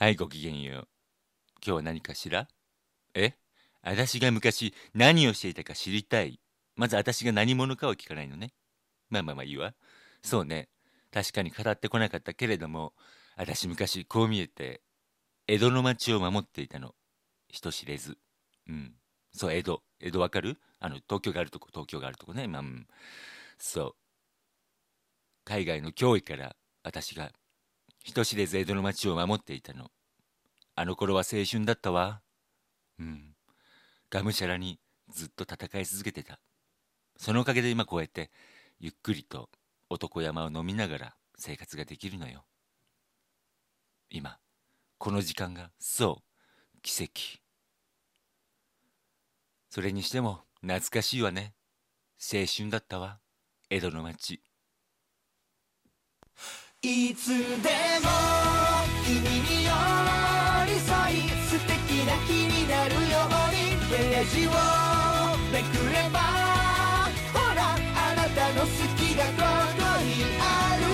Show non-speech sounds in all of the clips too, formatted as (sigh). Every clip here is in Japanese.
はい、ごきげんよう。今日は何かしら？え？私が昔何をしていたか知りたい。まず私が何者かを聞かないのね。まあまあまあいいわ。そうね。確かに語ってこなかったけれども、私昔こう見えて、江戸の町を守っていたの。人知れず。うん。そう、江戸。江戸わかる？あの、東京があるとこ、東京があるとこね。まあ、うん。そう。海外の脅威から私が人知れず江戸の町を守っていたの。あの頃は青春だったわ。うん。がむしゃらにずっと戦い続けてた。そのおかげで今こうやってゆっくりと男山を飲みながら生活ができるのよ。今、この時間が、そう、奇跡。それにしても懐かしいわね。青春だったわ。江戸の町。いつでも君に寄り添い素敵な日になるようにページをめくればほらあなたの好きがここにある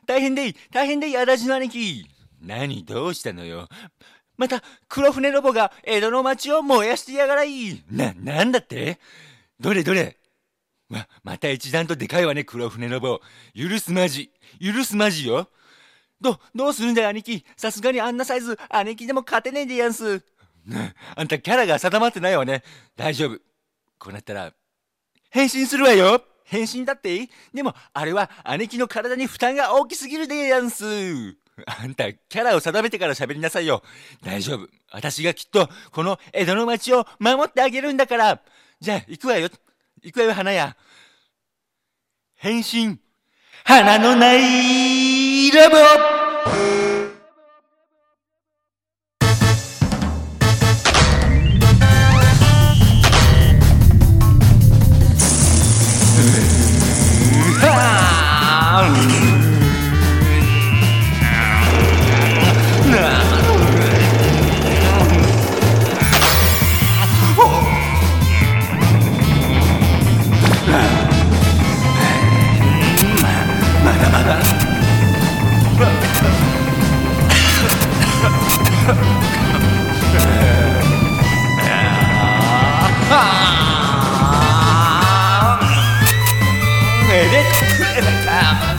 (sighs) 大変でいい大変でい足立の兄貴何どうしたのよ？また黒船ロボが江戸の町を燃やしてやがらい。な、なんだって？どれどれ？ま、また一段とでかいわね黒船ロボ。許すまじ。許すまじよ。ど、どうするんだよ兄貴？さすがにあんなサイズ兄貴でも勝てねえでやんす。あんたキャラが定まってないわね。大丈夫。こうなったら変身するわよ。変身だってでも、あれは姉貴の体に負担が大きすぎるでやんす。あんた、キャラを定めてから喋りなさいよ。大丈夫。私がきっと、この江戸の町を守ってあげるんだから。じゃあ、行くわよ。行くわよ、花屋。変身。花のないラブをエ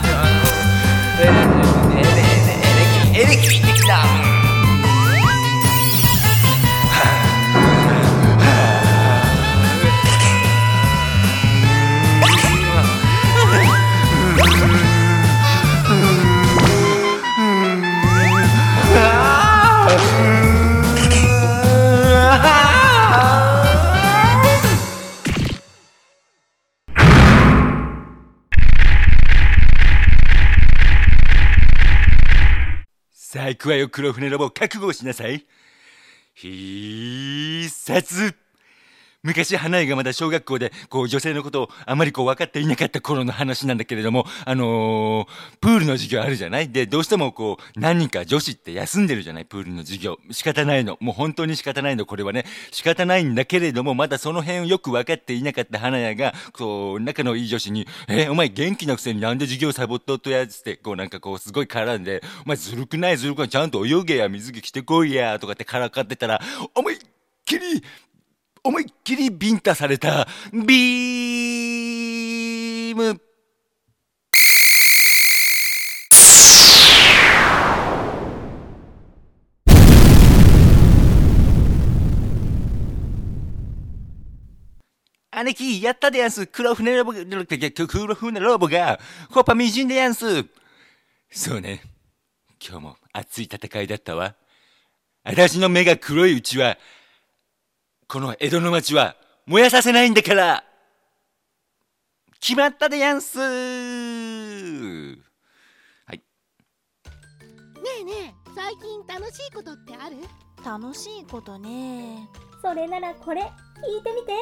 さあ行くわよ黒船ロボ覚悟しなさい。必殺昔花井がまだ小学校でこう女性のことをあまりこう分かっていなかった頃の話なんだけれどもあのープールの授業あるじゃない？でどうしてもこう何人か女子って休んでるじゃない？プールの授業。仕方ないの。もう本当に仕方ないの。これはね。仕方ないんだけれどもまだその辺をよく分かっていなかった花屋がこう仲のいい女子に「えお前元気なくせになんで授業サボっとっとや」つってこうなんかこうすごい絡んで「お前ずるくない？ずるくない？ちゃんと泳げや。水着着てこいや」とかってからかってたら思いっきり思いっきりビンタされたビーム姉貴、やったでやんす。黒船ロボ、黒船ロボが、コパみじんでやんす。そうね。今日も熱い戦いだったわ。私の目が黒いうちは、この江戸の町は燃やさせないんだから。決まったでやんす。はい。ねえねえ最近楽しいことってある？楽しいことね。それならこれ聞いてみて。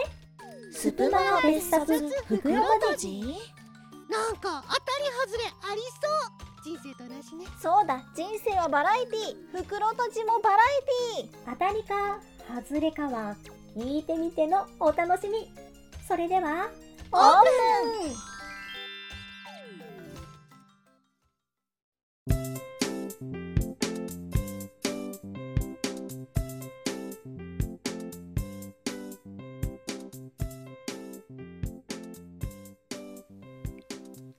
スプマガ別冊袋とじ？なんか当たり外れありそう。人生と同じね。そうだ。人生はバラエティ。袋とじもバラエティ。当たりか外れかは聞いてみてのお楽しみ。それではオープン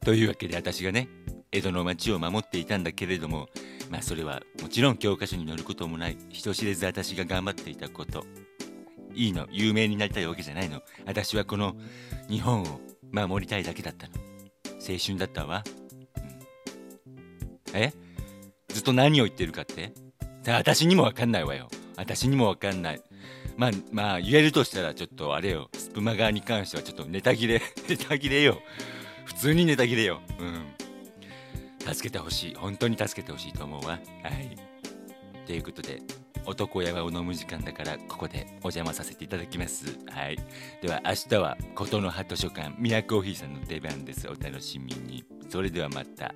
というわけで私がね江戸の町を守っていたんだけれどもまあそれはもちろん教科書に載ることもない人知れず私が頑張っていたこと。いいの有名になりたいわけじゃないの。私はこの日本を守りたいだけだったの。青春だったわ、うん、え？ずっと何を言ってるかって？さあ私にもわかんないわよ。私にもわかんない。まあまあ言えるとしたらちょっとあれよ。スプマ側に関してはちょっとネタ切れ (laughs) ネタ切れよ。普通にネタ切れよ。うん。助けてほしい。本当に助けてほしいと思うわ。はい。ということで男屋を飲む時間だからここでお邪魔させていただきます。はい。では明日は琴の葉図書館宮コーヒーさんの出番です。お楽しみに。それではまた。